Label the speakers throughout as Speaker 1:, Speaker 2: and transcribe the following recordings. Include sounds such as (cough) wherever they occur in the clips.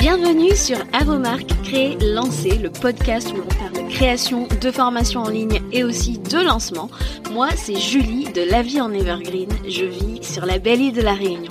Speaker 1: Bienvenue sur À vos marques, créer, lancer, le podcast où l'on parle de création, de formation en ligne et aussi de lancement. Moi, c'est Julie de La vie en Evergreen. Je vis sur la belle île de la Réunion.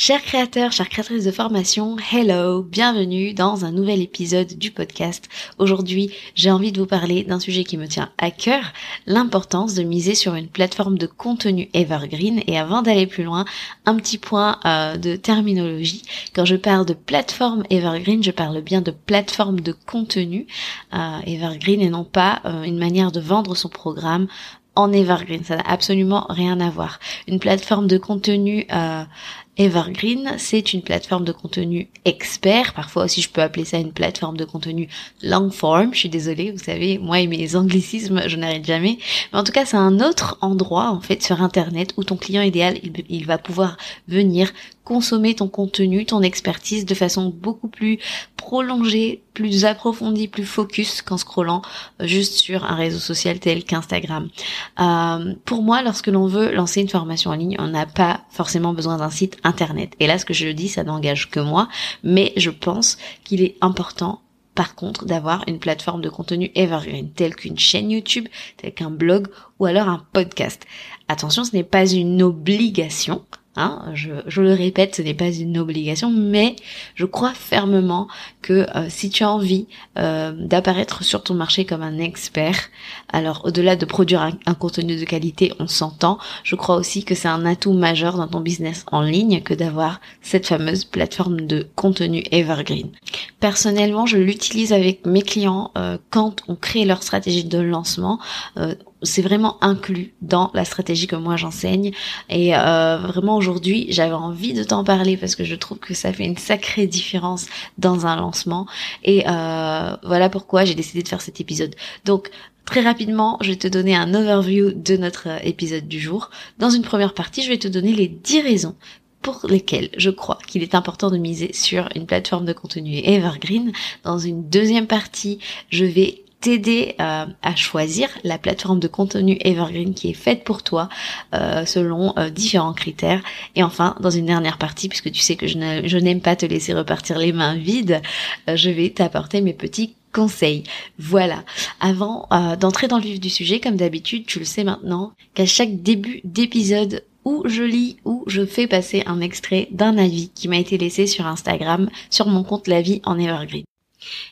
Speaker 1: Chers créateurs, chères créatrices de formation, hello, bienvenue dans un nouvel épisode du podcast. Aujourd'hui, j'ai envie de vous parler d'un sujet qui me tient à cœur, l'importance de miser sur une plateforme de contenu evergreen. Et avant d'aller plus loin, un petit point euh, de terminologie. Quand je parle de plateforme evergreen, je parle bien de plateforme de contenu euh, evergreen et non pas euh, une manière de vendre son programme en evergreen. Ça n'a absolument rien à voir. Une plateforme de contenu euh, Evergreen, c'est une plateforme de contenu expert. Parfois aussi, je peux appeler ça une plateforme de contenu long form. Je suis désolée, vous savez, moi et mes anglicismes, je n'arrête jamais. Mais en tout cas, c'est un autre endroit, en fait, sur Internet où ton client idéal, il, il va pouvoir venir consommer ton contenu, ton expertise de façon beaucoup plus prolongée, plus approfondie, plus focus qu'en scrollant euh, juste sur un réseau social tel qu'Instagram. Euh, pour moi, lorsque l'on veut lancer une formation en ligne, on n'a pas forcément besoin d'un site internet. Et là, ce que je dis, ça n'engage que moi, mais je pense qu'il est important par contre d'avoir une plateforme de contenu evergreen telle qu'une chaîne YouTube, telle qu'un blog ou alors un podcast. Attention, ce n'est pas une obligation, Hein, je, le répète, ce n'est pas une obligation, mais je crois fermement que euh, si tu as envie euh, d'apparaître sur ton marché comme un expert, alors au-delà de produire un, contenu de qualité, on s'entend, je crois aussi que c'est un atout majeur dans ton business en ligne que d'avoir cette fameuse plateforme de contenu evergreen. Personnellement, je l'utilise avec mes clients euh, quand on crée leur stratégie de lancement c'est vraiment inclus dans la stratégie que moi j'enseigne et euh, vraiment aujourd'hui j'avais envie de t'en parler parce que je trouve que ça fait une sacrée différence dans un lancement et euh, voilà pourquoi j'ai décidé de faire cet épisode donc Très rapidement, je vais te donner un overview de notre épisode du jour. Dans une première partie, je vais te donner les 10 raisons pour lesquelles je crois qu'il est important de miser sur une plateforme de contenu evergreen. Dans une deuxième partie, je vais t'aider euh, à choisir la plateforme de contenu evergreen qui est faite pour toi euh, selon euh, différents critères. Et enfin, dans une dernière partie, puisque tu sais que je n'aime pas te laisser repartir les mains vides, je vais t'apporter mes petits conseils. Voilà. Avant d'entrer dans le vif du sujet, comme d'habitude, tu le sais maintenant, qu'à chaque début d'épisode où je lis ou je fais passer un extrait d'un avis qui m'a été laissé sur Instagram sur mon compte La Vie en Evergreen.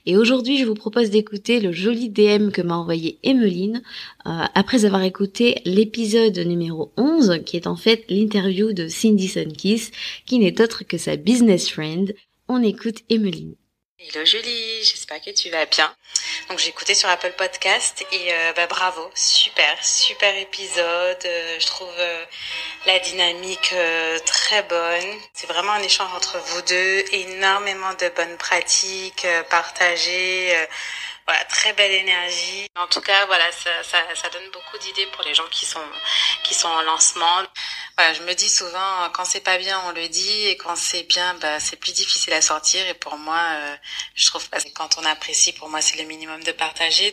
Speaker 1: Et aujourd'hui, je vous propose d'écouter le joli DM que m'a envoyé Emmeline euh, après avoir écouté l'épisode numéro 11 qui est en fait l'interview de Cindy Sunkiss qui n'est autre que sa business friend. On écoute Emmeline.
Speaker 2: Hello Julie, j'espère que tu vas bien. Donc j'ai écouté sur Apple Podcast et euh, bah, bravo, super, super épisode. Euh, je trouve euh, la dynamique très bonne. C'est vraiment un échange entre vous deux, énormément de bonnes pratiques partagées voilà, très belle énergie. En tout cas, voilà, ça, ça, ça donne beaucoup d'idées pour les gens qui sont qui sont en lancement. Voilà, je me dis souvent quand c'est pas bien, on le dit et quand c'est bien, bah c'est plus difficile à sortir. Et pour moi, euh, je trouve que quand on apprécie, pour moi, c'est le minimum de partager.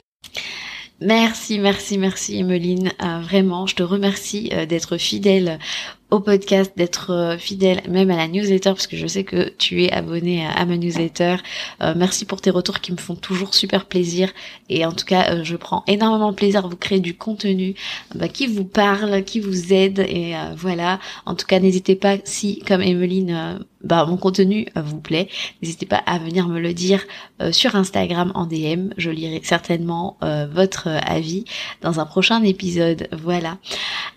Speaker 1: Merci, merci, merci Emeline. Euh, vraiment, je te remercie euh, d'être fidèle au podcast, d'être euh, fidèle même à la newsletter, parce que je sais que tu es abonné à, ma newsletter. Euh, merci pour tes retours qui me font toujours super plaisir. Et en tout cas, euh, je prends énormément plaisir à vous créer du contenu bah, qui vous parle, qui vous aide. Et voilà. En tout cas, n'hésitez pas, si comme Emeline, bah, mon contenu vous plaît, n'hésitez pas à venir me le dire sur Instagram en DM. Je lirai certainement votre avis dans un prochain épisode. Voilà.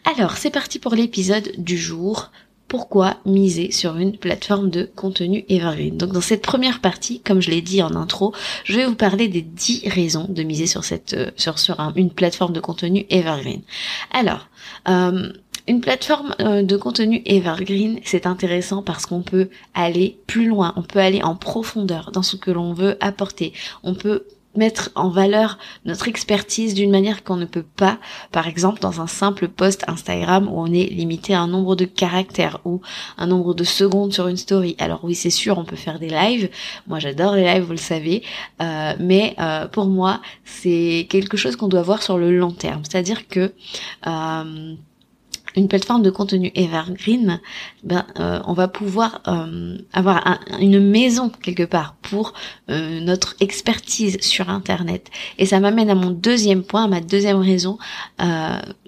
Speaker 1: Alors, c'est parti pour l'épisode du jour. Pourquoi miser sur une plateforme de contenu evergreen? Donc dans cette première partie, comme je l'ai dit en intro, je vais vous parler des 10 raisons de miser sur cette euh, sur, sur une plateforme de contenu evergreen. Alors, euh, Une plateforme euh, de contenu evergreen, c'est intéressant parce qu'on peut aller plus loin, on peut aller en profondeur dans ce que l'on veut apporter. On peut mettre en valeur notre expertise d'une manière qu'on ne peut pas, par exemple dans un simple post Instagram où on est limité à un nombre de caractères ou un nombre de secondes sur une story. Alors oui, c'est sûr, on peut faire des lives. Moi, j'adore les lives, vous le savez. Euh, mais euh, pour moi, c'est quelque chose qu'on doit voir sur le long terme. C'est-à-dire que euh, une plateforme de contenu evergreen, ben, euh, on va pouvoir euh, avoir une maison quelque part pour euh, notre expertise sur Internet. Et ça m'amène à mon deuxième point, à ma deuxième raison.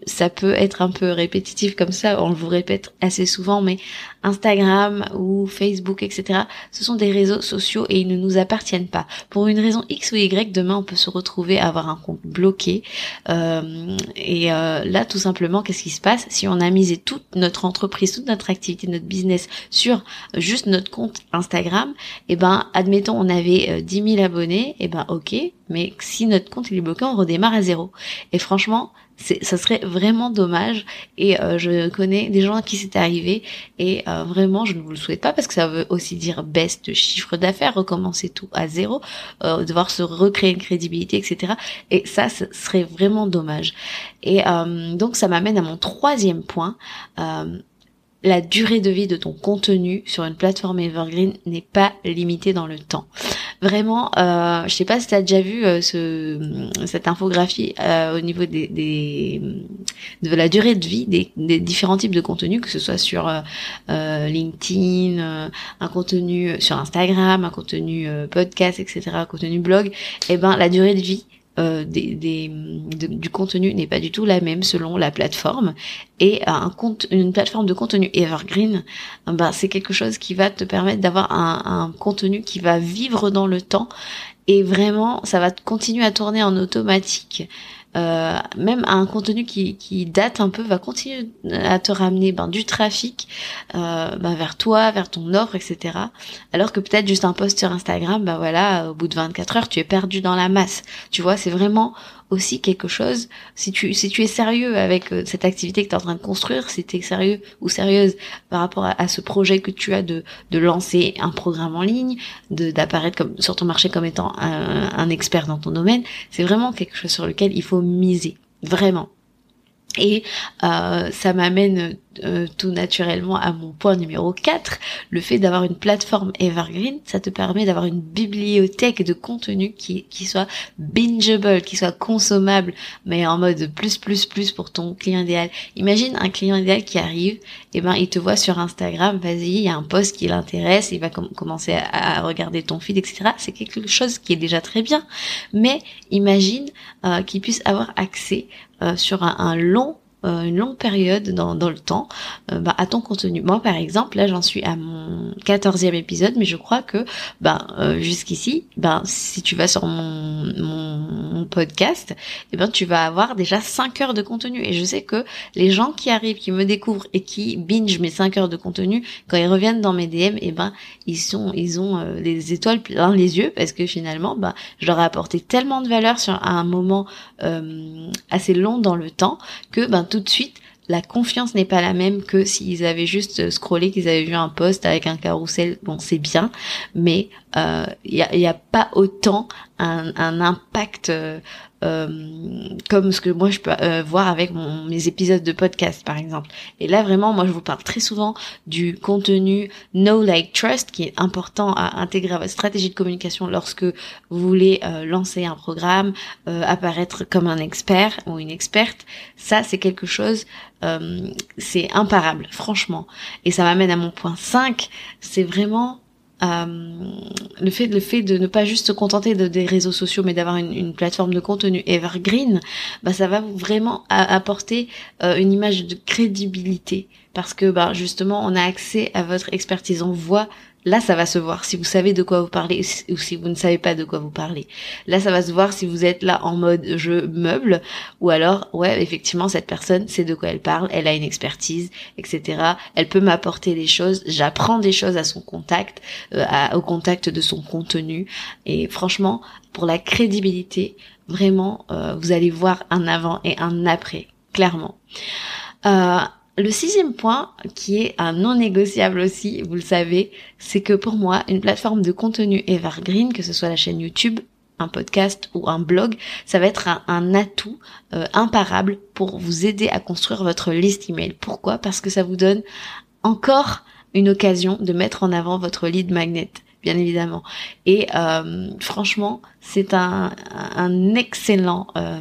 Speaker 1: ça peut être un peu répétitif comme ça, on vous répète assez souvent, mais Instagram ou Facebook, etc., ce sont des réseaux sociaux et ils ne nous appartiennent pas. Pour une raison X ou Y, demain on peut se retrouver à avoir un compte bloqué. et là, tout simplement, qu'est-ce qui se passe si on on a misé toute notre entreprise, toute notre activité, notre business sur juste notre compte Instagram, et eh ben, admettons, on avait 10 euh, 000 abonnés, et eh ben, ok, mais si notre compte est bloqué, on redémarre à zéro. Et franchement, ça serait vraiment dommage et euh, je connais des gens à qui c'est arrivé et euh, vraiment je ne vous le souhaite pas parce que ça veut aussi dire baisse de chiffre d'affaires, recommencer tout à zéro, euh, devoir se recréer une crédibilité, etc. Et ça, ce serait vraiment dommage. Et donc ça m'amène à mon troisième point la durée de vie de ton contenu sur une plateforme evergreen n'est pas limitée dans le temps. Vraiment, euh, je sais pas si tu as déjà vu euh, ce, cette infographie euh, au niveau des, de la durée de vie des, différents types de contenus, que ce soit sur euh, LinkedIn, un contenu sur Instagram, un contenu podcast, etc., un contenu blog. Et eh ben la durée de vie euh, du contenu n'est pas du tout la même selon la plateforme. Et un compte une plateforme de contenu evergreen ben c'est quelque chose qui va te permettre d'avoir un contenu qui va vivre dans le temps. Et vraiment ça va continuer à tourner en automatique euh, même un contenu qui, qui, date un peu va continuer à te ramener ben, du trafic euh, ben, vers toi, vers ton offre, etc. Alors que peut-être juste un post sur Instagram, ben voilà, au bout de 24 heures, tu es perdu dans la masse. Tu vois, c'est vraiment aussi quelque chose, si tu, si tu es sérieux avec euh, cette activité que tu es en train de construire, si tu es sérieux ou sérieuse par rapport à, ce projet que tu as de, de lancer un programme en ligne, d'apparaître comme sur ton marché comme étant un, un expert dans ton domaine, c'est vraiment quelque chose sur lequel il faut miser. Vraiment. Et euh, ça m'amène euh, tout naturellement à mon point numéro 4, le fait d'avoir une plateforme evergreen, ça te permet d'avoir une bibliothèque de contenu qui, qui soit bingeable, qui soit consommable, mais en mode plus plus plus pour ton client idéal. Imagine un client idéal qui arrive, et eh ben il te voit sur Instagram, vas-y, il y a un post qui l'intéresse, il va commencer à, regarder ton feed, etc. C'est quelque chose qui est déjà très bien, mais imagine euh, qu'il puisse avoir accès euh, sur un, un long euh, une longue période dans, dans le temps euh, bah, à ton contenu. Moi par exemple, là j'en suis à mon quatorzième épisode, mais je crois que bah, euh, jusqu'ici, bah, si tu vas sur mon, mon, podcast, eh ben, tu vas avoir déjà 5 heures de contenu. Et je sais que les gens qui arrivent, qui me découvrent et qui binge mes 5 heures de contenu, quand ils reviennent dans mes DM, eh ben, ils, sont, ils ont les étoiles plein les yeux parce que finalement, bah, je leur ai apporté tellement de valeur sur un moment assez long dans le temps que ben, tout de suite, la confiance n'est pas la même que s'ils avaient juste scrollé, qu'ils avaient vu un post avec un carrousel. Bon, c'est bien, mais il euh, n'y a, a, pas autant un, impact euh, euh, comme ce que moi je peux voir avec mes épisodes de podcast par exemple. Et là vraiment moi je vous parle très souvent du contenu Know Like Trust qui est important à intégrer à votre stratégie de communication lorsque vous voulez lancer un programme, apparaître comme un expert ou une experte. Ça c'est quelque chose c'est imparable franchement. Et ça m'amène à mon point 5, c'est vraiment le fait le fait de ne pas juste se contenter de, des réseaux sociaux mais d'avoir une, une, plateforme de contenu evergreen bah ça va vraiment apporter euh, une image de crédibilité. Parce que bah justement on a accès à votre expertise on voit Là, ça va se voir si vous savez de quoi vous parlez ou si vous ne savez pas de quoi vous parlez. Là, ça va se voir si vous êtes là en mode je meuble ou alors, ouais, effectivement, cette personne sait de quoi elle parle, elle a une expertise, etc. Elle peut m'apporter des choses, j'apprends des choses à son contact, euh, au contact de son contenu. Et franchement, pour la crédibilité, vraiment, euh, vous allez voir un avant et un après, clairement. Euh, le sixième point, qui est un non négociable aussi, vous le savez, c'est que pour moi, une plateforme de contenu evergreen, que ce soit la chaîne YouTube, un podcast ou un blog, ça va être un, atout euh, imparable pour vous aider à construire votre liste email. Pourquoi? Parce que ça vous donne encore une occasion de mettre en avant votre lead magnet bien évidemment. Et euh, franchement, c'est un, excellent euh,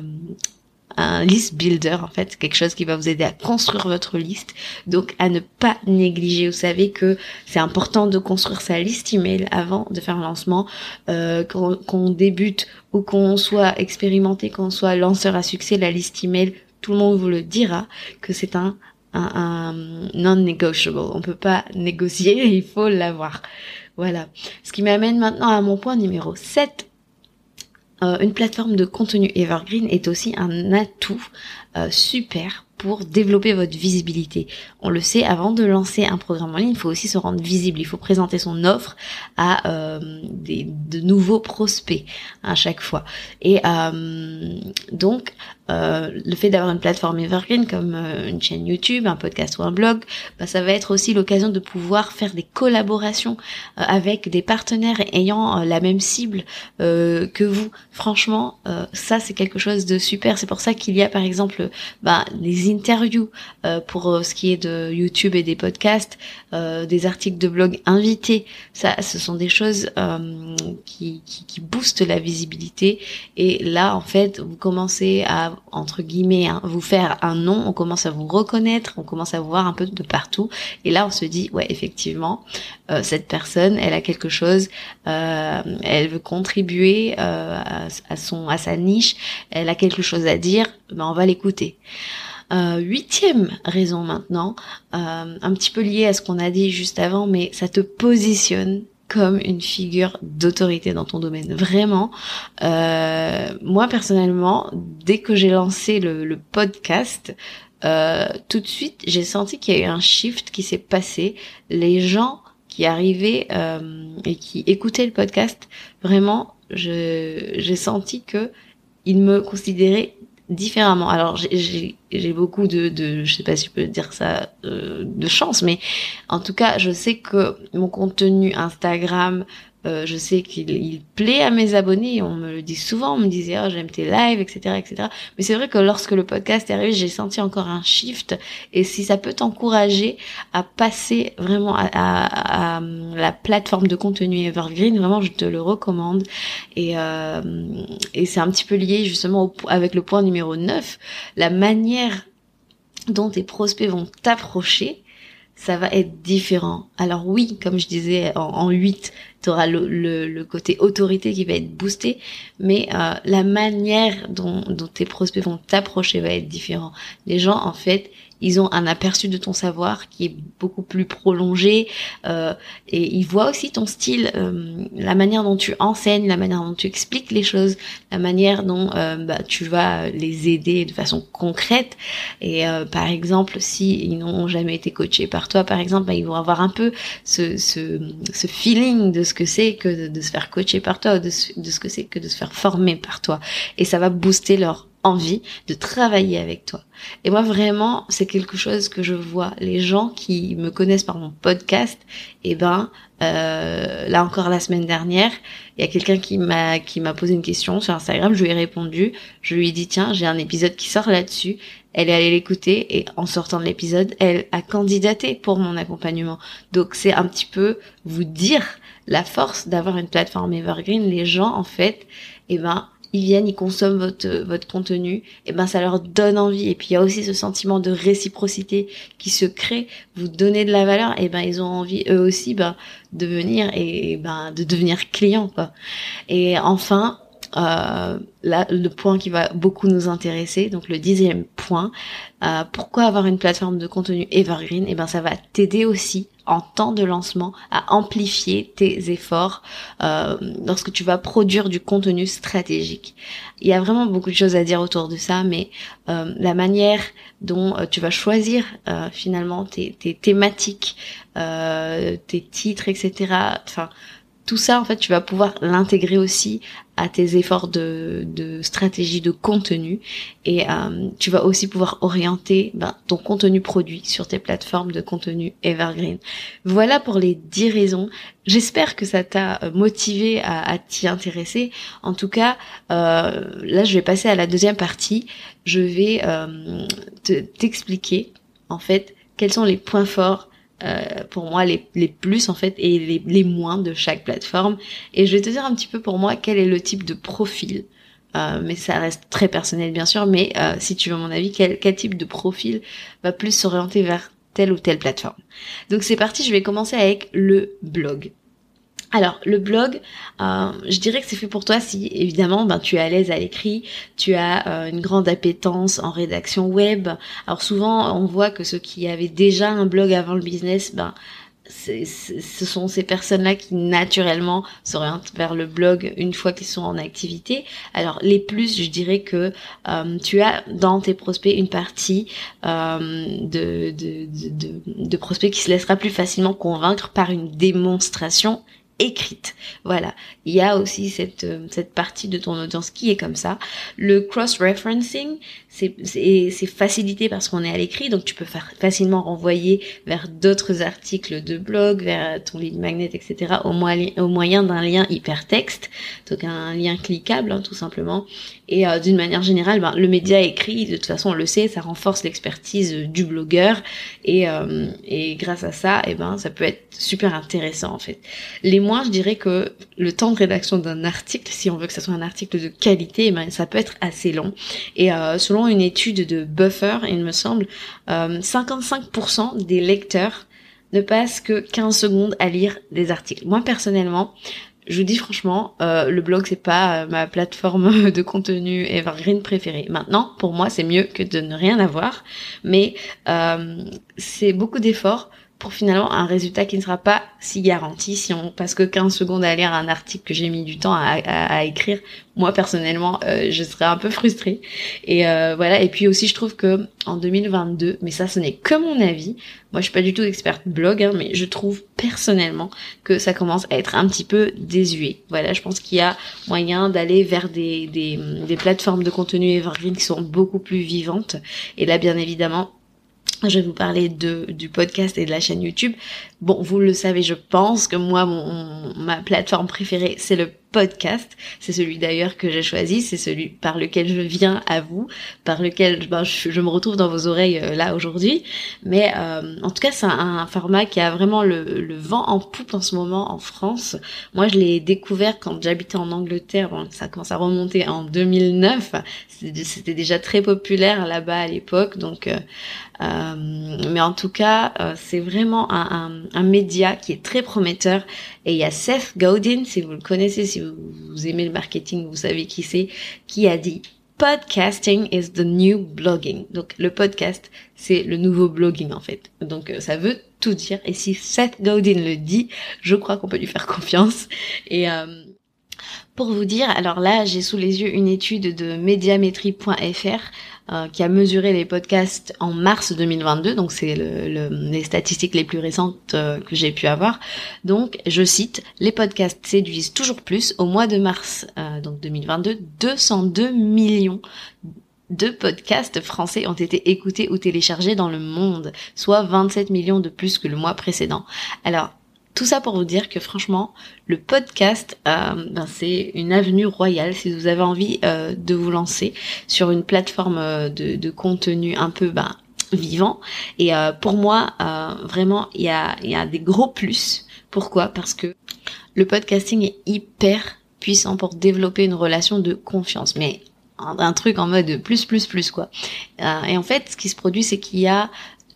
Speaker 1: un list builder en fait, quelque chose qui va vous aider à construire votre liste. Donc à ne pas négliger. Vous savez que c'est important de construire sa liste email avant de faire un lancement, euh, qu'on débute ou qu'on soit expérimenté, qu'on soit lanceur à succès, la liste email, tout le monde vous le dira que c'est un un, non-negotiable. On peut pas négocier, (laughs) il faut l'avoir. Voilà. Ce qui m'amène maintenant à mon point numéro 7 euh, une plateforme de contenu evergreen est aussi un atout euh, super pour développer votre visibilité. On le sait, avant de lancer un programme en ligne, il faut aussi se rendre visible. Il faut présenter son offre à euh, des, de nouveaux prospects à chaque fois. Et donc, euh, le fait d'avoir une plateforme evergreen comme euh, une chaîne YouTube, un podcast ou un blog, bah, ça va être aussi l'occasion de pouvoir faire des collaborations euh, avec des partenaires ayant la même cible que vous. Franchement, ça c'est quelque chose de super. C'est pour ça qu'il y a par exemple bah, interviews pour ce qui est de YouTube et des podcasts, des articles de blog invités. Ça, ce sont des choses qui, qui, qui boostent la visibilité. Et là, en fait, vous commencez à entre guillemets, hein, vous faire un nom, on commence à vous reconnaître, on commence à vous voir un peu de partout. Et là, on se dit, ouais, effectivement, euh, cette personne, elle a quelque chose, euh, elle veut contribuer euh, à, son, à sa niche, elle a quelque chose à dire, ben on va l'écouter. Huitième raison maintenant, un petit peu lié à ce qu'on a dit juste avant, mais ça te positionne comme une figure d'autorité dans ton domaine. Vraiment, euh, moi personnellement, dès que j'ai lancé le, podcast, euh, tout de suite, j'ai senti qu'il y a eu un shift qui s'est passé. Les gens qui arrivaient euh, et qui écoutaient le podcast, vraiment, j'ai senti que ils me considéraient différemment. Alors j'ai beaucoup de, de, je sais pas si je peux dire ça, euh, de chance, mais en tout cas, je sais que mon contenu Instagram, euh, je sais qu'il plaît à mes abonnés, on me le dit souvent, on me disait oh, j'aime tes lives, etc., etc. Mais c'est vrai que lorsque le podcast est arrivé, j'ai senti encore un shift. Et si ça peut t'encourager à passer vraiment à, la plateforme de contenu Evergreen, vraiment je te le recommande. Et, euh, et c'est un petit peu lié justement avec le point numéro 9, la manière dont tes prospects vont t'approcher ça va être différent. Alors oui, comme je disais en, en 8, tu auras le, le, côté autorité qui va être boosté, mais euh, la manière dont, dont tes prospects vont t'approcher va être différent. Les gens, en fait, ils ont un aperçu de ton savoir qui est beaucoup plus prolongé euh, et ils voient aussi ton style, euh, la manière dont tu enseignes, la manière dont tu expliques les choses, la manière dont euh, bah, tu vas les aider de façon concrète. Et euh, par exemple, si ils n'ont jamais été coachés par toi, par exemple, bah, ils vont avoir un peu ce, ce, ce feeling de ce que c'est que de, se faire coacher par toi, de, de ce que c'est que de se faire former par toi. Et ça va booster leur envie de travailler avec toi. Et moi vraiment, c'est quelque chose que je vois. Les gens qui me connaissent par mon podcast, et eh ben euh, là encore la semaine dernière, il y a quelqu'un qui m'a qui m'a posé une question sur Instagram, je lui ai répondu, je lui ai dit tiens j'ai un épisode qui sort là-dessus. Elle est allée l'écouter et en sortant de l'épisode, elle a candidaté pour mon accompagnement. Donc c'est un petit peu vous dire la force d'avoir une plateforme evergreen. Les gens en fait, eh ben ils viennent, ils consomment votre votre contenu, et ben ça leur donne envie. Et puis il y a aussi ce sentiment de réciprocité qui se crée. Vous donnez de la valeur, et ben ils ont envie eux aussi ben de venir et ben de devenir clients quoi. Et enfin, euh, là, le point qui va beaucoup nous intéresser, donc le dixième point, euh, pourquoi avoir une plateforme de contenu evergreen? Eh ben ça va t'aider aussi en temps de lancement à amplifier tes efforts euh, lorsque tu vas produire du contenu stratégique. Il y a vraiment beaucoup de choses à dire autour de ça, mais euh, la manière dont euh, tu vas choisir euh, finalement tes, tes thématiques, tes titres, etc. Enfin, tout ça, en fait, tu vas pouvoir l'intégrer aussi à tes efforts de, stratégie de contenu et euh, tu vas aussi pouvoir orienter ben, ton contenu produit sur tes plateformes de contenu evergreen. Voilà pour les 10 raisons. J'espère que ça t'a euh, motivé à, à t'y intéresser. En tout cas, euh, là je vais passer à la deuxième partie. Je vais euh, t'expliquer en fait quels sont les points forts euh, pour moi les, les plus en fait et les, les moins de chaque plateforme. Et je vais te dire un petit peu pour moi quel est le type de profil. Euh, mais ça reste très personnel bien sûr mais euh, si tu veux mon avis quel, quel type de profil va plus s'orienter vers telle ou telle plateforme. Donc c'est parti je vais commencer avec le blog alors le blog, euh, je dirais que c'est fait pour toi si évidemment ben, tu es à l'aise à l'écrit, tu as euh, une grande appétence en rédaction web. Alors souvent on voit que ceux qui avaient déjà un blog avant le business, ben ce sont ces personnes-là qui naturellement s'orientent vers le blog une fois qu'ils sont en activité. Alors les plus, je dirais que euh, tu as dans tes prospects une partie de, de, de, prospects qui se laissera plus facilement convaincre par une démonstration écrite. Voilà, il y a aussi cette, euh, cette partie de ton audience qui est comme ça. Le cross-referencing, c'est facilité parce qu'on est à l'écrit, donc tu peux facilement renvoyer vers d'autres articles de blog, vers ton lead magnet, etc. au, moyen, d'un lien hypertexte, donc un lien cliquable hein, tout simplement. Et euh, d'une manière générale, ben, le média écrit, de toute façon on le sait, ça renforce l'expertise du blogueur et, euh, et grâce à ça, eh ben ça peut être super intéressant en fait. Les moins, je dirais que le temps de rédaction d'un article, si on veut que ça soit un article de qualité, eh ben, ça peut être assez long. Et euh, selon une étude de Buffer, il me semble, 55% euh, des lecteurs ne passent que 15 secondes à lire des articles. Moi personnellement, je vous dis franchement, euh, le blog c'est pas euh, ma plateforme (laughs) de contenu evergreen préférée. Maintenant, pour moi, c'est mieux que de ne rien avoir, mais c'est beaucoup d'efforts pour finalement un résultat qui ne sera pas si garanti si on passe que 15 secondes à lire un article que j'ai mis du temps à, à, écrire. Moi personnellement, euh, je serais un peu frustrée. Et euh, voilà. Et puis aussi, je trouve que en 2022, mais ça, ce n'est que mon avis. Moi, je suis pas du tout experte blog, hein, mais je trouve personnellement que ça commence à être un petit peu désuet. Voilà, je pense qu'il y a moyen d'aller vers des, des, des plateformes de contenu evergreen qui sont beaucoup plus vivantes. Et là, bien évidemment, je vais vous parler de, du podcast et de la chaîne YouTube. Bon, vous le savez, je pense que moi, mon, ma plateforme préférée, c'est le podcast. C'est celui d'ailleurs que j'ai choisi, c'est celui par lequel je viens à vous, par lequel ben, je, me retrouve dans vos oreilles euh, là aujourd'hui. Mais euh, en tout cas, c'est un, format qui a vraiment le, vent en poupe en ce moment en France. Moi, je l'ai découvert quand j'habitais en Angleterre. Bon, ça commence à remonter en 2009. C'était déjà très populaire là-bas à l'époque, donc. Euh, euh mais en tout cas, c'est vraiment un média qui est très prometteur. Et il y a Seth Godin, si vous le connaissez, si vous, aimez le marketing, vous savez qui c'est, qui a dit Podcasting is the new blogging. Donc le podcast, c'est le nouveau blogging en fait. Donc euh, ça veut tout dire. Et si Seth Godin le dit, je crois qu'on peut lui faire confiance. Et euh, pour vous dire, alors là, j'ai sous les yeux une étude de médiamétrie.fr euh, qui a mesuré les podcasts en mars 2022, donc c'est le, les statistiques les plus récentes euh, que j'ai pu avoir. Donc, je cite, les podcasts séduisent toujours plus. Au mois de mars euh, donc 2022, 202 millions de podcasts français ont été écoutés ou téléchargés dans le monde, soit 27 millions de plus que le mois précédent. Alors, tout ça pour vous dire que franchement, le podcast, euh, ben, c'est une avenue royale si vous avez envie euh, de vous lancer sur une plateforme euh, de, contenu un peu ben, vivant. Et pour moi, vraiment, il y a, y a des gros plus. Pourquoi? Parce que le podcasting est hyper puissant pour développer une relation de confiance. Mais un, truc en mode plus, plus, plus, quoi. et en fait, ce qui se produit, c'est qu'il y a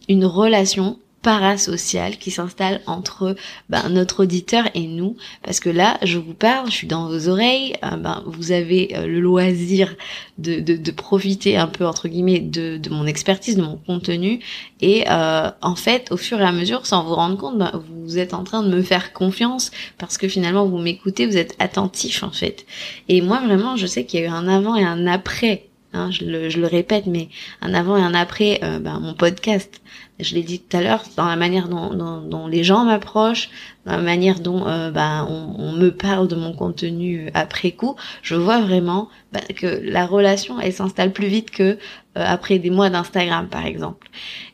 Speaker 1: une relation parasocial qui s'installe entre ben, notre auditeur et nous. Parce que là je vous parle je suis dans vos oreilles euh, ben, vous avez euh, le loisir de, de, profiter un peu entre guillemets de, de mon expertise de mon contenu. Et euh, en fait au fur et à mesure sans vous rendre compte ben, vous êtes en train de me faire confiance. Parce que finalement vous m'écoutez vous êtes attentif en fait. Et moi vraiment je sais qu'il y a eu un avant et un après Hein, je, le, je, le, répète, mais un avant et un après, ben, mon podcast. Je l'ai dit tout à l'heure, dans la manière dont, dont, dont les gens m'approchent, dans la manière dont euh, ben, on, on, me parle de mon contenu euh, après coup, je vois vraiment ben, que la relation, elle s'installe plus vite que après des mois d'Instagram, par exemple.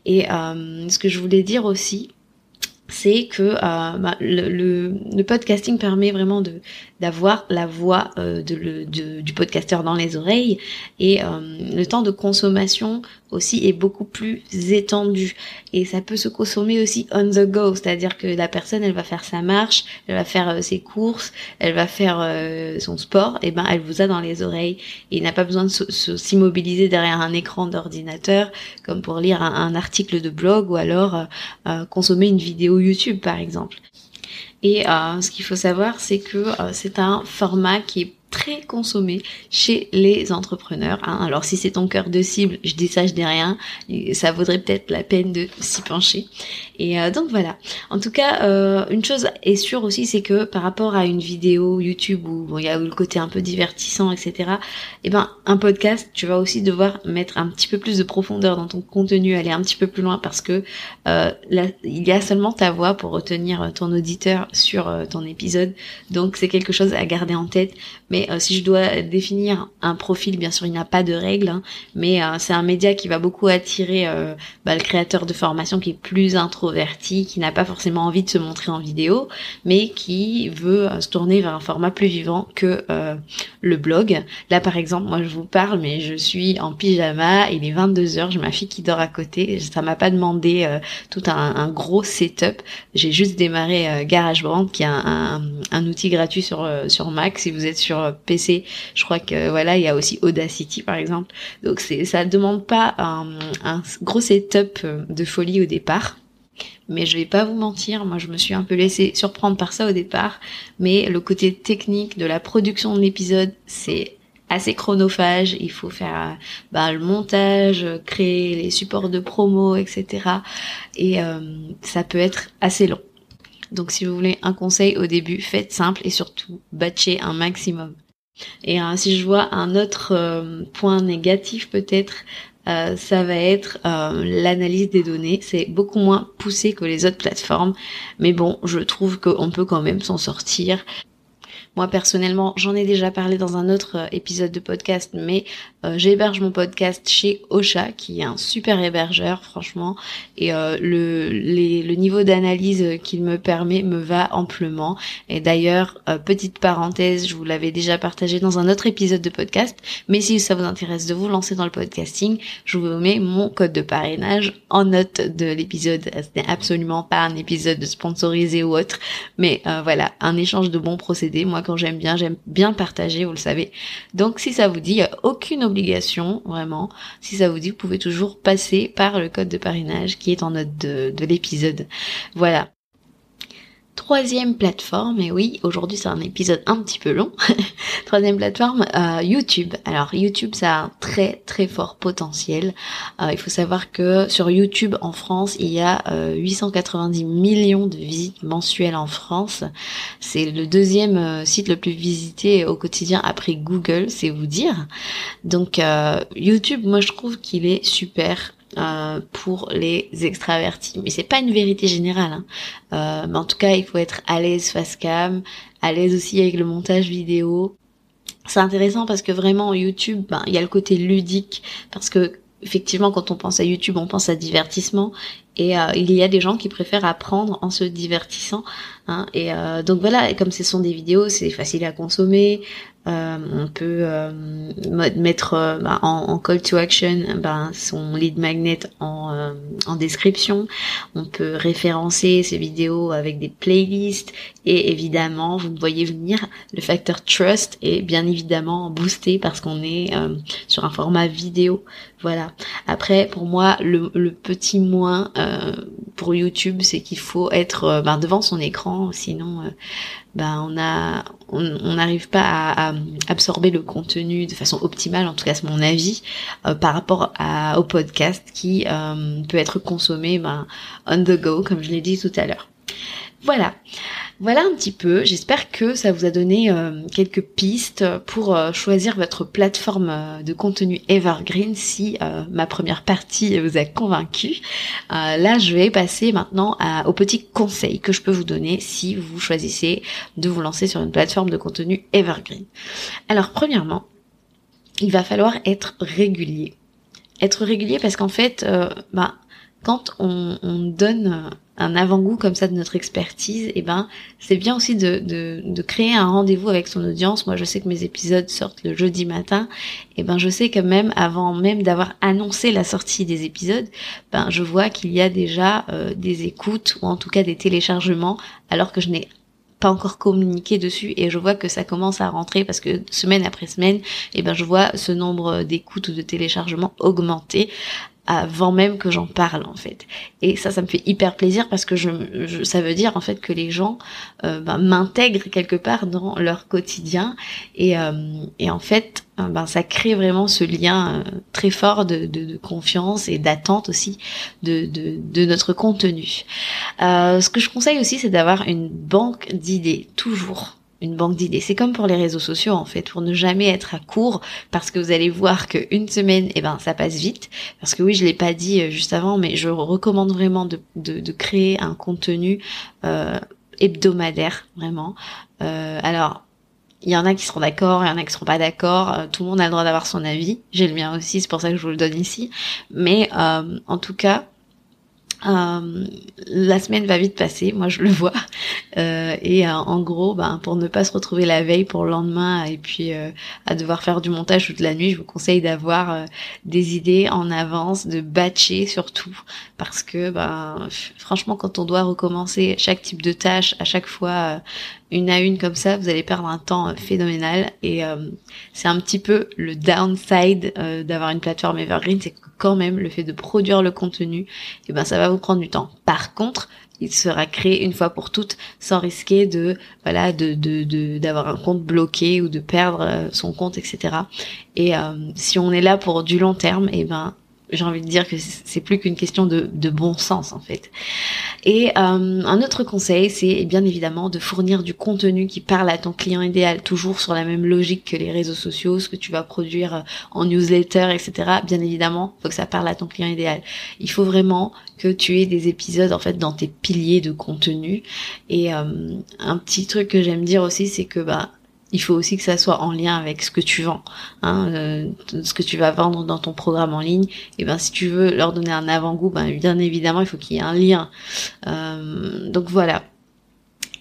Speaker 1: Et ce que je voulais dire aussi, c'est que euh, bah, le, le, le, podcasting permet vraiment de d'avoir la voix euh, de, le, de, du podcasteur dans les oreilles. Et euh, le temps de consommation aussi est beaucoup plus étendu. Et ça peut se consommer aussi on the go, c'est-à-dire que la personne elle va faire sa marche, elle va faire euh, ses courses, elle va faire euh, son sport, et ben elle vous a dans les oreilles. Et n'a pas besoin de s'immobiliser derrière un écran d'ordinateur comme pour lire un, un, article de blog ou alors euh, consommer une vidéo YouTube par exemple. Et euh, ce qu'il faut savoir, c'est que euh, c'est un format qui est très consommé chez les entrepreneurs. Hein. Alors si c'est ton cœur de cible, je dis ça, je dis rien, ça vaudrait peut-être la peine de s'y pencher. Et euh, donc voilà. En tout cas, euh, une chose est sûre aussi, c'est que par rapport à une vidéo YouTube où bon, il y a le côté un peu divertissant, etc. Et eh ben un podcast, tu vas aussi devoir mettre un petit peu plus de profondeur dans ton contenu, aller un petit peu plus loin parce que euh, là, il y a seulement ta voix pour retenir ton auditeur sur euh, ton épisode. Donc c'est quelque chose à garder en tête. Mais euh, si je dois définir un profil, bien sûr, il n'y a pas de règle, hein, mais euh, c'est un média qui va beaucoup attirer bah, le créateur de formation qui est plus intro qui n'a pas forcément envie de se montrer en vidéo, mais qui veut euh, se tourner vers un format plus vivant que euh, le blog. Là par exemple, moi je vous parle, mais je suis en pyjama, il est 22h, j'ai ma fille qui dort à côté, ça m'a pas demandé euh, tout un, gros setup, j'ai juste démarré GarageBand qui est un, outil gratuit sur sur Mac. Si vous êtes sur PC, je crois que voilà, il y a aussi Audacity par exemple. Donc ça demande pas un gros setup de folie au départ. Mais je vais pas vous mentir, moi je me suis un peu laissé surprendre par ça au départ, mais le côté technique de la production de l'épisode, c'est assez chronophage, il faut faire bah, le montage, créer les supports de promo, etc. Et euh, ça peut être assez long. Donc si vous voulez un conseil au début, faites simple et surtout batchez un maximum. Et euh, si je vois un autre euh, point négatif peut-être, euh, ça va être euh, l'analyse des données. C'est beaucoup moins poussé que les autres plateformes, mais bon, je trouve qu'on peut quand même s'en sortir. Moi personnellement, j'en ai déjà parlé dans un autre euh, épisode de podcast, mais j'héberge mon podcast chez Ocha, qui est un super hébergeur, franchement, et euh, le, le niveau d'analyse qu'il me permet me va amplement. Et d'ailleurs, petite parenthèse, je vous l'avais déjà partagé dans un autre épisode de podcast, mais si ça vous intéresse de vous lancer dans le podcasting, je vous mets mon code de parrainage en note de l'épisode. Ce n'est absolument pas un épisode sponsorisé ou autre, mais voilà, un échange de bons procédés. Moi, quand j'aime bien, j'aime bien partager, vous le savez. Donc si ça vous dit, il n'y a aucune obligation, vraiment. Si ça vous dit, vous pouvez toujours passer par le code de parrainage qui est en note de, de l'épisode. Voilà troisième plateforme, et oui, aujourd'hui c'est un épisode un petit peu long. (laughs) troisième plateforme, euh, YouTube. Alors YouTube, ça a un très très fort potentiel. Euh, il faut savoir que sur YouTube en France, il y a 890 euh, millions de visites mensuelles en France. C'est le deuxième site le plus visité au quotidien après Google, c'est vous dire. Donc YouTube, moi je trouve qu'il est super euh, pour les extravertis. Mais c'est pas une vérité générale. Hein. Euh, mais en tout cas, il faut être à l'aise face cam, à l'aise aussi avec le montage vidéo. C'est intéressant parce que vraiment YouTube, ben, il y a le côté ludique parce que effectivement, quand on pense à YouTube, on pense à divertissement. Et euh, il y a des gens qui préfèrent apprendre en se divertissant. Hein, et euh, donc voilà, comme ce sont des vidéos, c'est facile à consommer. Euh, on peut euh, mettre euh, bah, en, call to action ben, son lead magnet en, description. On peut référencer ces vidéos avec des playlists et évidemment, vous me voyez venir, le facteur trust est bien évidemment boosté parce qu'on est sur un format vidéo. Voilà. Après, pour moi, le petit moins pour YouTube, c'est qu'il faut être ben, devant son écran, sinon ben on a on n'arrive pas à, absorber le contenu de façon optimale, en tout cas c'est mon avis, euh, par rapport à, au podcast qui euh, peut être consommé ben, on the go, comme je l'ai dit tout à l'heure. Voilà. Voilà un petit peu, j'espère que ça vous a donné euh, quelques pistes pour euh, choisir votre plateforme euh, de contenu evergreen si ma première partie vous a convaincu. là, je vais passer maintenant à, aux petits conseils que je peux vous donner si vous choisissez de vous lancer sur une plateforme de contenu evergreen. Alors, premièrement, il va falloir être régulier. Être régulier parce qu'en fait, bah, quand on, on donne un avant-goût comme ça de notre expertise, et eh ben c'est bien aussi de, de, de créer un rendez-vous avec son audience. Moi, je sais que mes épisodes sortent le jeudi matin, et eh ben je sais que même avant même d'avoir annoncé la sortie des épisodes, ben je vois qu'il y a déjà euh, des écoutes ou en tout cas des téléchargements, alors que je n'ai pas encore communiqué dessus. Et je vois que ça commence à rentrer parce que semaine après semaine, eh ben je vois ce nombre d'écoutes ou de téléchargements augmenter avant même que j'en parle en fait. Et ça, ça me fait hyper plaisir parce que je, ça veut dire en fait que les gens euh, ben, m'intègrent quelque part dans leur quotidien et, euh, et en fait, euh, ben ça crée vraiment ce lien très fort de, de, de confiance et d'attente aussi de, de, de, notre contenu. ce que je conseille aussi, c'est d'avoir une banque d'idées toujours une banque d'idées. C'est comme pour les réseaux sociaux en fait, pour ne jamais être à court, parce que vous allez voir qu'une semaine, eh ben ça passe vite. Parce que oui, je l'ai pas dit euh, juste avant, mais je recommande vraiment de, de, créer un contenu euh, hebdomadaire, vraiment. Euh, alors, il y en a qui seront d'accord, il y en a qui seront pas d'accord. Tout le monde a le droit d'avoir son avis. J'ai le mien aussi, c'est pour ça que je vous le donne ici. Mais en tout cas, euh, la semaine va vite passer, moi je le vois. Euh, et euh, en gros, ben, pour ne pas se retrouver la veille pour le lendemain et puis euh, à devoir faire du montage toute la nuit, je vous conseille d'avoir des idées en avance, de batcher surtout, parce que ben, franchement, quand on doit recommencer chaque type de tâche à chaque fois une à une comme ça, vous allez perdre un temps phénoménal. Et c'est un petit peu le downside d'avoir une plateforme evergreen, c'est quand même le fait de produire le contenu, et eh ben ça va vous prendre du temps. Par contre, il sera créé une fois pour toutes sans risquer de voilà de d'avoir un compte bloqué ou de perdre euh, son compte etc et euh, si on est là pour du long terme et eh ben j'ai envie de dire que c'est plus qu'une question de, bon sens en fait. Et euh, un autre conseil, c'est bien évidemment de fournir du contenu qui parle à ton client idéal, toujours sur la même logique que les réseaux sociaux, ce que tu vas produire euh, en newsletter, etc. Bien évidemment, faut que ça parle à ton client idéal. Il faut vraiment que tu aies des épisodes en fait dans tes piliers de contenu. Et euh, un petit truc que j'aime dire aussi, c'est que bah il faut aussi que ça soit en lien avec ce que tu vends, hein, euh, ce que tu vas vendre dans ton programme en ligne. Et ben si tu veux leur donner un avant-goût, ben bien évidemment il faut qu'il y ait un lien. Euh, donc voilà.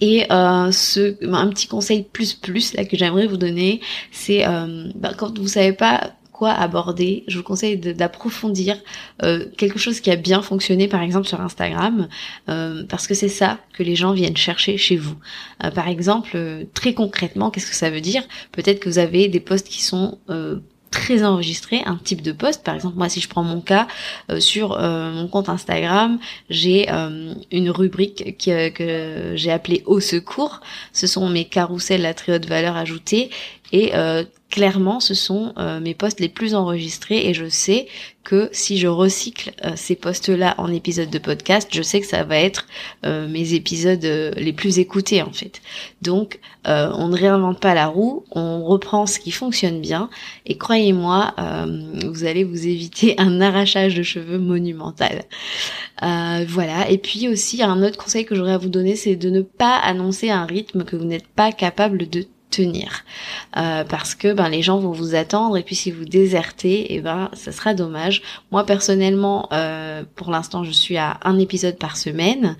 Speaker 1: Et euh, ce, un petit conseil plus plus là que j'aimerais vous donner, c'est ben, quand vous savez pas quoi aborder, je vous conseille d'approfondir euh, quelque chose qui a bien fonctionné par exemple sur Instagram, euh, parce que c'est ça que les gens viennent chercher chez vous. Euh, par exemple, très concrètement, qu'est-ce que ça veut dire? Peut-être que vous avez des posts qui sont très enregistrés, un type de post. Par exemple, moi, si je prends mon cas sur mon compte Instagram, j'ai une rubrique que j'ai appelée Au secours. Ce sont mes carousels à très haute valeur ajoutée et clairement, ce sont euh, mes posts les plus enregistrés et je sais que si je recycle euh, ces posts-là en épisodes de podcast, je sais que ça va être euh, mes épisodes les plus écoutés en fait. Donc, on ne réinvente pas la roue, on reprend ce qui fonctionne bien et croyez-moi, vous allez vous éviter (laughs) un arrachage de cheveux monumental. voilà. Et puis aussi, un autre conseil que j'aurais à vous donner, c'est de ne pas annoncer un rythme que vous n'êtes pas capable de tenir. Euh, parce que ben les gens vont vous attendre et puis si vous désertez et eh ben ça sera dommage. Moi personnellement euh, pour l'instant je suis à un épisode par semaine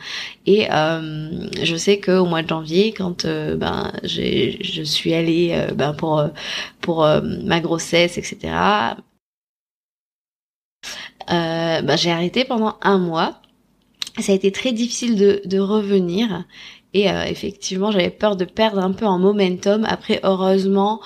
Speaker 1: et euh, je sais que au mois de janvier quand ben j'ai je suis allée ben pour pour ma grossesse etc ben j'ai arrêté pendant un mois. Ça a été très difficile de, de revenir et euh, effectivement, j'avais peur de perdre un peu en momentum. Après, heureusement,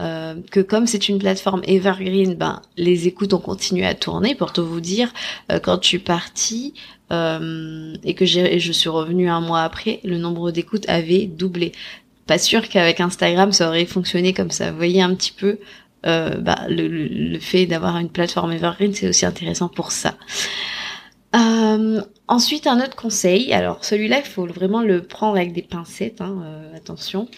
Speaker 1: euh, que comme c'est une plateforme evergreen, ben les écoutes ont continué à tourner. Pour tout vous dire, euh, quand je suis partie et que j'ai, je suis revenue un mois après, le nombre d'écoutes avait doublé. Pas sûr qu'avec Instagram ça aurait fonctionné comme ça. Vous voyez un petit peu bah, le, le, fait d'avoir une plateforme evergreen, c'est aussi intéressant pour ça. Ensuite, un autre conseil, alors celui-là, il faut vraiment le prendre avec des pincettes, hein, euh, attention.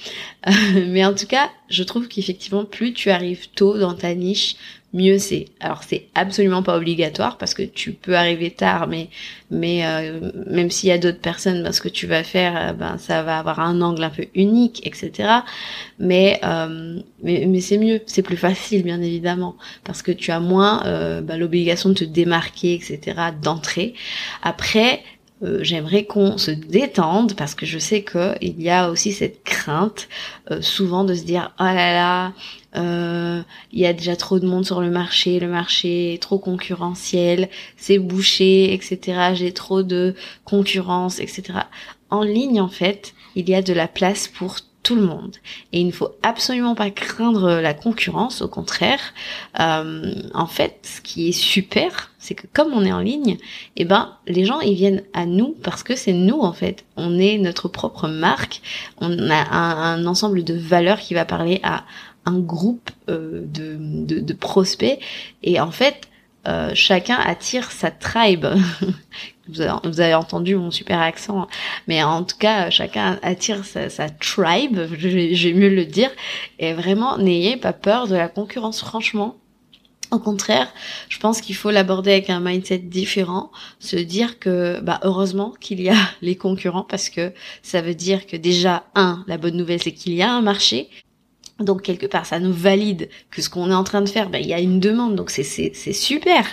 Speaker 1: (laughs) mais en tout cas, je trouve qu'effectivement, plus tu arrives tôt dans ta niche, mieux c'est. Alors c'est absolument pas obligatoire parce que tu peux arriver tard, mais mais euh, même s'il y a d'autres personnes, ben, ce que tu vas faire, euh, ben ça va avoir un angle un peu unique, etc. Mais euh, mais, mais c'est mieux, c'est plus facile bien évidemment parce que tu as moins ben, l'obligation de te démarquer, etc. d'entrer. Après j'aimerais qu'on se détende parce que je sais que il y a aussi cette crainte souvent de se dire oh là là il y a déjà trop de monde sur le marché le marché est trop concurrentiel c'est bouché etc j'ai trop de concurrence etc en ligne en fait il y a de la place pour tout le monde. Et il ne faut absolument pas craindre la concurrence, au contraire. Euh, en fait, ce qui est super, c'est que comme on est en ligne, eh ben les gens ils viennent à nous parce que c'est nous en fait. On est notre propre marque. On a un, ensemble de valeurs qui va parler à un groupe euh, de, de, de prospects. Et en fait, euh, chacun attire sa tribe. (laughs) vous, avez, entendu mon super accent, mais en tout cas, chacun attire sa, sa tribe, j'ai mieux le dire. Et vraiment, n'ayez pas peur de la concurrence, franchement. Au contraire, je pense qu'il faut l'aborder avec un mindset différent, se dire que bah heureusement qu'il y a (laughs) les concurrents parce que ça veut dire que déjà un, la bonne nouvelle c'est qu'il y a un marché donc quelque part, ça nous valide que ce qu'on est en train de faire, ben, il y a une demande, donc c'est super.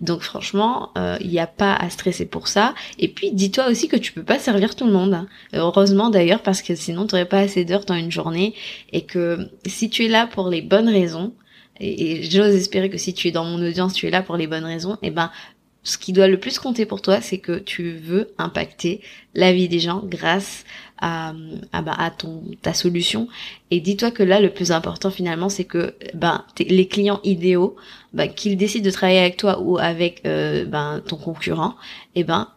Speaker 1: Donc franchement, euh, il n'y a pas à stresser pour ça. Et puis dis-toi aussi que tu peux pas servir tout le monde. Hein. Heureusement d'ailleurs, parce que sinon tu n'aurais pas assez d'heures dans une journée. Et que si tu es là pour les bonnes raisons, et, j'ose espérer que si tu es dans mon audience, tu es là pour les bonnes raisons, et ben ce qui doit le plus compter pour toi, c'est que tu veux impacter la vie des gens grâce à, à, bah, à ton ta solution. Et dis-toi que là, le plus important finalement, c'est que ben les clients idéaux, ben, qu'ils décident de travailler avec toi ou avec euh, ben, ton concurrent, et eh ben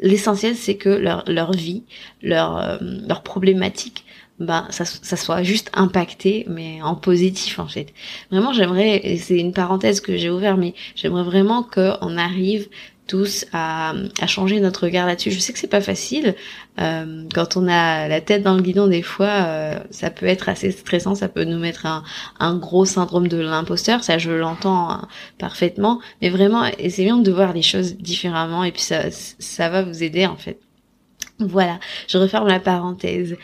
Speaker 1: l'essentiel c'est que leur leur vie, leur euh, leur problématique bah ça, ça soit juste impacté mais en positif en fait vraiment j'aimerais c'est une parenthèse que j'ai ouvert mais j'aimerais vraiment qu'on arrive à, changer notre regard là-dessus. Je sais que c'est pas facile. Euh, quand on a la tête dans le guidon, des fois, euh, ça peut être assez stressant. Ça peut nous mettre un, un gros syndrome de l'imposteur. Ça, je l'entends hein, parfaitement. Mais vraiment, essayons de voir les choses différemment. Et puis ça, ça va vous aider en fait. Voilà, je referme la parenthèse.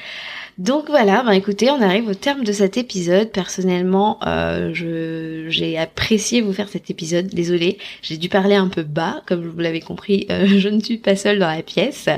Speaker 1: Donc voilà, ben écoutez, on arrive au terme de cet épisode. Personnellement, euh, j'ai apprécié vous faire cet épisode. Désolée, j'ai dû parler un peu bas, comme vous l'avez compris, euh, (laughs) je ne suis pas seule dans la pièce.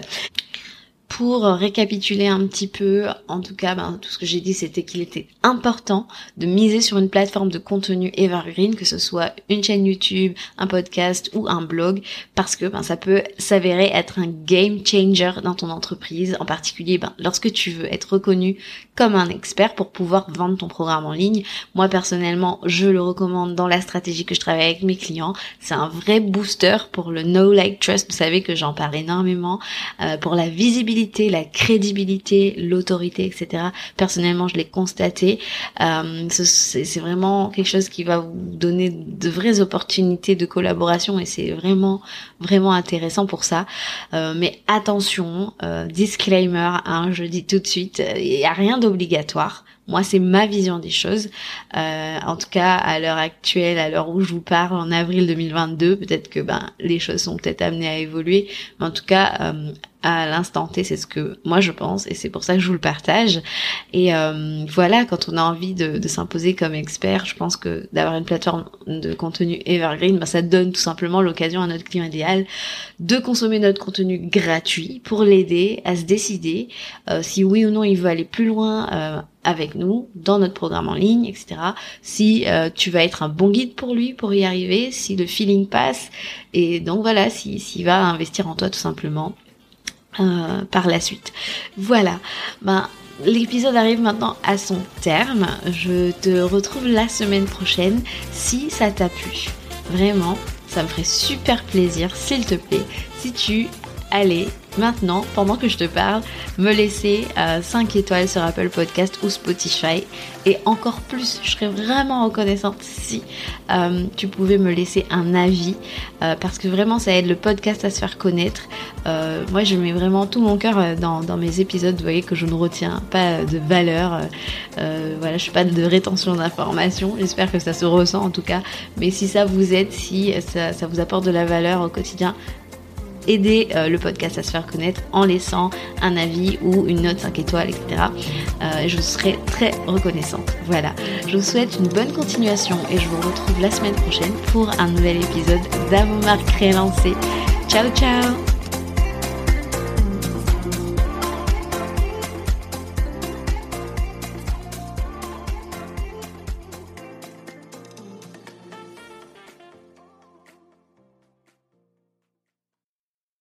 Speaker 1: Pour récapituler un petit peu, en tout cas, ben, tout ce que j'ai dit, c'était qu'il était important de miser sur une plateforme de contenu evergreen, que ce soit une chaîne YouTube, un podcast ou un blog, parce que ben, ça peut s'avérer être un game changer dans ton entreprise, en particulier ben, lorsque tu veux être reconnu comme un expert pour pouvoir vendre ton programme en ligne. Moi personnellement, je le recommande dans la stratégie que je travaille avec mes clients. C'est un vrai booster pour le know like trust. Vous savez que j'en parle énormément euh, pour la visibilité la crédibilité, l'autorité, etc. Personnellement, je l'ai constaté. Euh, c'est vraiment quelque chose qui va vous donner de vraies opportunités de collaboration et c'est vraiment, vraiment intéressant pour ça. Euh, mais attention, euh, disclaimer, hein, je dis tout de suite, il n'y a rien d'obligatoire. Moi, c'est ma vision des choses. Euh, en tout cas, à l'heure actuelle, à l'heure où je vous parle, en avril 2022, peut-être que ben les choses sont peut-être amenées à évoluer. Mais en tout cas, euh, à l'instant T, c'est ce que moi je pense et c'est pour ça que je vous le partage. Et euh, voilà, quand on a envie de, s'imposer comme expert, je pense que d'avoir une plateforme de contenu evergreen, ben, ça donne tout simplement l'occasion à notre client idéal de consommer notre contenu gratuit pour l'aider à se décider si oui ou non il veut aller plus loin avec nous dans notre programme en ligne, etc. Si tu vas être un bon guide pour lui pour y arriver, si le feeling passe, et donc voilà, s'il va investir en toi tout simplement. Euh, par la suite. Voilà. Ben, l'épisode arrive maintenant à son terme. Je te retrouve la semaine prochaine si ça t'a plu. Vraiment, ça me ferait super plaisir, s'il te plaît, si tu allez maintenant, pendant que je te parle, me laisser 5 euh, étoiles sur Apple Podcast ou Spotify. Et encore plus, je serais vraiment reconnaissante si euh, tu pouvais me laisser un avis, euh, parce que vraiment ça aide le podcast à se faire connaître. moi, je mets vraiment tout mon cœur dans, mes épisodes. Vous voyez que je ne retiens pas de valeur. voilà, je suis pas de rétention d'informations. J'espère que ça se ressent en tout cas. Mais si ça vous aide, si ça vous apporte de la valeur au quotidien, aider euh, le podcast à se faire connaître en laissant un avis ou une note 5 étoiles, etc. Euh, je serai très reconnaissante. Voilà, je vous souhaite une bonne continuation et je vous retrouve la semaine prochaine pour un nouvel épisode d'Amour créé lancé. Ciao ciao